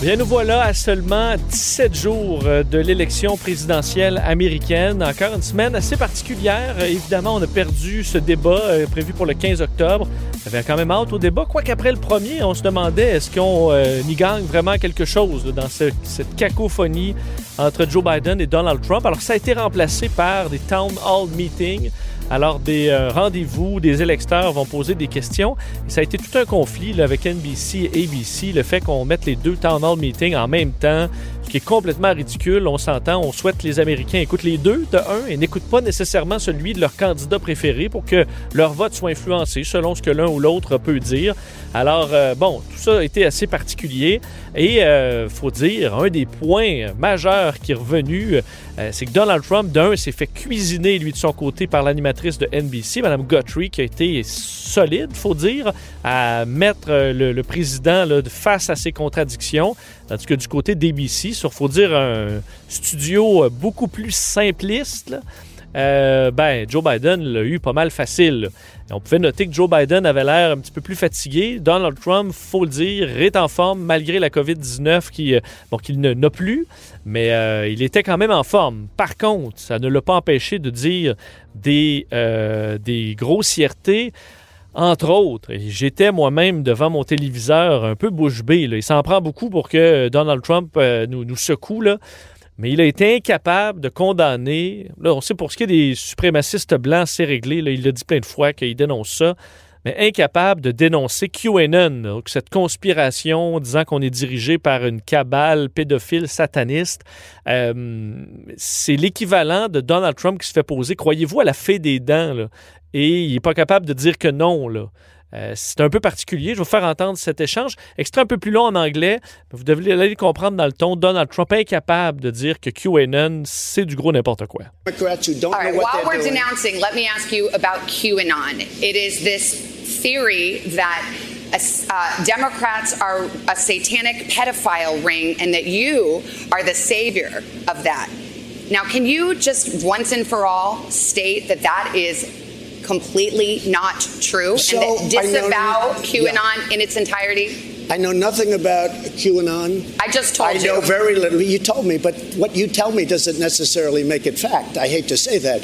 Bien, nous voilà à seulement 17 jours euh, de l'élection présidentielle américaine. Encore une semaine assez particulière. Euh, Évidemment, on a perdu ce débat euh, prévu pour le 15 octobre. Avait quand même hâte au débat. Quoique après le premier, on se demandait est-ce qu'on y gagne vraiment quelque chose dans ce- cette cacophonie entre Joe Biden et Donald Trump? Alors, ça a été remplacé par des town hall meetings. Alors, des euh, rendez-vous, des électeurs vont poser des questions. Et ça a été tout un conflit avec NBC et ABC, le fait qu'on mette les deux town hall meetings en même temps, qui est complètement ridicule. On s'entend, on souhaite que les Américains écoutent les deux de un et n'écoutent pas nécessairement celui de leur candidat préféré pour que leur vote soit influencé selon ce que l'un ou l'autre peut dire. Alors, euh, bon, tout ça a été assez particulier. Et euh, faut dire, un des points majeurs qui est revenu, euh, c'est que Donald Trump, d'un, s'est fait cuisiner, lui, de son côté, par l'animatrice de NBC, Mme Guthrie, qui a été solide, faut dire, à mettre euh, le, président face à ses contradictions. Tandis que du côté d'ABC, sur, faut dire, un studio euh, beaucoup plus simpliste, là, euh, ben, Joe Biden l'a eu pas mal facile. on pouvait noter que Joe Biden avait l'air un petit peu plus fatigué. Donald Trump, faut le dire, est en forme malgré la COVID-19 qui, euh, bon, qu'il n'a plus, mais il était quand même en forme. Par contre, ça ne l'a pas empêché de dire des, des grossièretés. Entre autres, j'étais moi-même devant mon téléviseur un peu bouche bée. Il s'en prend beaucoup pour que Donald Trump euh, nous, secoue. Mais il a été incapable de condamner. Là, on sait pour ce qui est des suprémacistes blancs, c'est réglé. Il l'a dit plein de fois qu'il dénonce ça. Mais incapable de dénoncer QAnon, cette conspiration disant qu'on est dirigé par une cabale pédophile sataniste. Euh, c'est l'équivalent de Donald Trump qui se fait poser, croyez-vous, à la fée des dents, là? et il n'est pas capable de dire que non. Là. Euh, c'est un peu particulier. Je vais vous faire entendre cet échange. Extrait un peu plus long en anglais. mais Vous devez aller comprendre dans le ton. Donald Trump est incapable de dire que QAnon, c'est du gros n'importe quoi. Democrats who don't All right, know what while we're doing. denouncing, let me ask you about QAnon. It is this theory that uh, Democrats are a satanic pedophile ring and that you are the savior of that. Now, can you just once and for all state that that is completely not true So, and that I know- disavow yeah. QAnon in its entirety? I know nothing about QAnon. I just told I you. I know very little. You told me, but what you tell me doesn't necessarily make it fact. I hate to say that.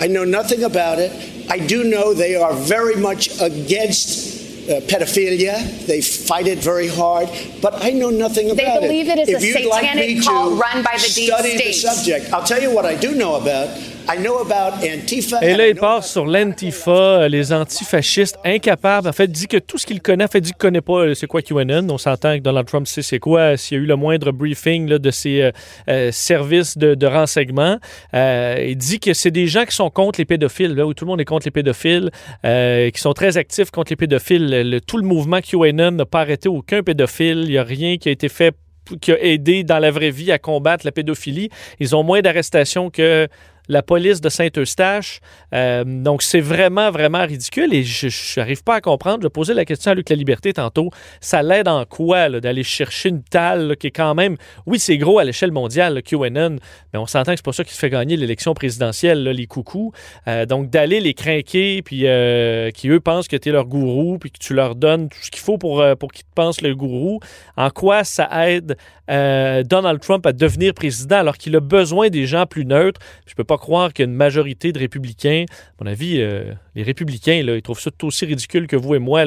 I know nothing about it. I do know they are very much against uh, pedophilia. They fight it very hard, but I know nothing about it. They believe it is if a you'd like satanic cult to run by the deep study the subject, I'll tell you what I do know about. I know about Antifa. Et là, il part sur l'Antifa, les antifascistes, incapables. En fait, dit que tout ce qu'il connaît, en fait, dit qu'il connaît pas euh, c'est quoi QAnon. On s'entend que Donald Trump sait c'est quoi. S'il y a eu le moindre briefing là, de ses euh, euh, services de, de renseignement, euh, il dit que c'est des gens qui sont contre les pédophiles, là, où tout le monde est contre les pédophiles, euh, qui sont très actifs contre les pédophiles. Le- tout le mouvement QAnon n'a pas arrêté aucun pédophile. Il n'y a rien qui a été fait qui a aidé dans la vraie vie à combattre la pédophilie. Ils ont moins d'arrestations que la police de Saint-Eustache. Euh, donc, c'est vraiment, vraiment ridicule et je n'arrive pas à comprendre. Je posais la question à Luc La Liberté tantôt. Ça l'aide en quoi d'aller chercher une talle là, qui est quand même... Oui, c'est gros à l'échelle mondiale, le QAnon, mais on s'entend que c'est pas ça qui se fait gagner l'élection présidentielle, les coucous. Euh, donc, d'aller les craquer, puis euh, qui, eux, pensent que tu es leur gourou, puis que tu leur donnes tout ce qu'il faut pour, qu'ils te pensent le gourou, en quoi ça aide Donald Trump à devenir président alors qu'il a besoin des gens plus neutres? Je peux croire qu'une majorité de républicains, à mon avis, euh, les républicains, ils trouvent ça tout aussi ridicule que vous et moi,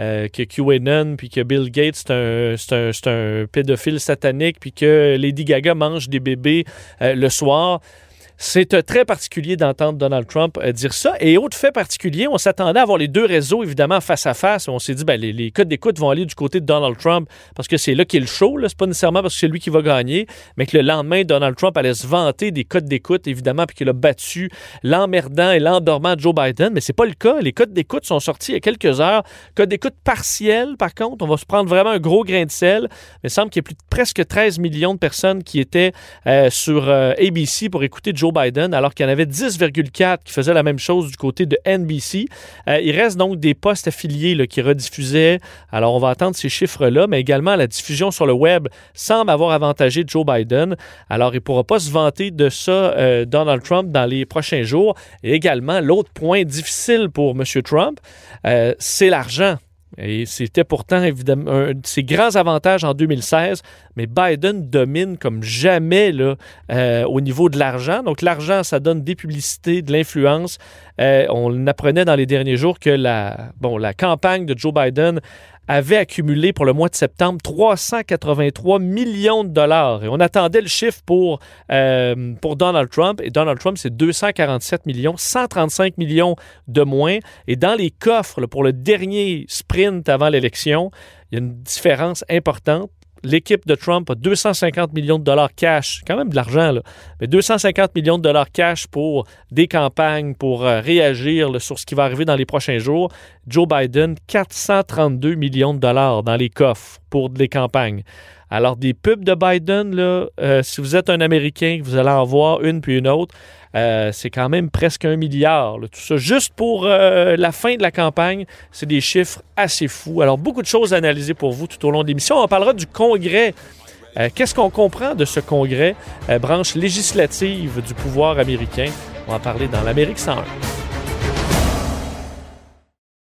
euh, que QAnon, puis que Bill Gates, c'est un, un, un pédophile satanique, puis que Lady Gaga mange des bébés euh, le soir. C'est euh, très particulier d'entendre Donald Trump euh, dire ça. Et autre fait particulier, on s'attendait à avoir les deux réseaux, évidemment, face à face. On s'est dit, ben, les, codes d'écoute vont aller du côté de Donald Trump parce que c'est là qu'il est le show. C'est pas nécessairement parce que c'est lui qui va gagner, mais que le lendemain, Donald Trump allait se vanter des codes d'écoute, évidemment, puis qu'il a battu l'emmerdant et l'endormant Joe Biden. Mais c'est pas le cas. Les codes d'écoute sont sortis il y a quelques heures. Code d'écoute partiel, par contre. On va se prendre vraiment un gros grain de sel. Il semble qu'il y a plus de presque 13 millions de personnes qui étaient euh, sur ABC pour écouter Joe Biden, alors qu'il y en avait 10,4 qui faisaient la même chose du côté de NBC. Euh, il reste donc des postes affiliés qui rediffusaient. Alors, on va attendre ces chiffres-là, mais également la diffusion sur le web semble avoir avantagé Joe Biden. Alors, il ne pourra pas se vanter de ça, euh, Donald Trump, dans les prochains jours. Et également, l'autre point difficile pour M. Trump, euh, c'est l'argent. Et c'était pourtant évidemment un de ses grands avantages en 2016, mais Biden domine comme jamais là, euh, au niveau de l'argent. Donc l'argent, ça donne des publicités, de l'influence. Euh, on apprenait dans les derniers jours que la, bon, la campagne de Joe Biden avait accumulé pour le mois de septembre 383 millions de dollars. Et on attendait le chiffre pour, euh, pour Donald Trump. Et Donald Trump, c'est 247 millions, 135 millions de moins. Et dans les coffres, pour le dernier sprint avant l'élection, il y a une différence importante l'équipe de Trump a 250 millions de dollars cash, quand même de l'argent, là, mais 250 millions de dollars cash pour des campagnes, pour euh, réagir sur ce qui va arriver dans les prochains jours. Joe Biden, 432 millions de dollars dans les coffres pour des campagnes. Alors, des pubs de Biden, là, euh, si vous êtes un Américain, vous allez en voir une puis une autre, euh, c'est quand même presque un milliard. tout ça, juste pour euh, la fin de la campagne, c'est des chiffres assez fous. Alors, beaucoup de choses à analyser pour vous tout au long de l'émission. On parlera du Congrès. Qu'est-ce qu'on comprend de ce Congrès, branche législative du pouvoir américain? On va en parler dans l'Amérique 101.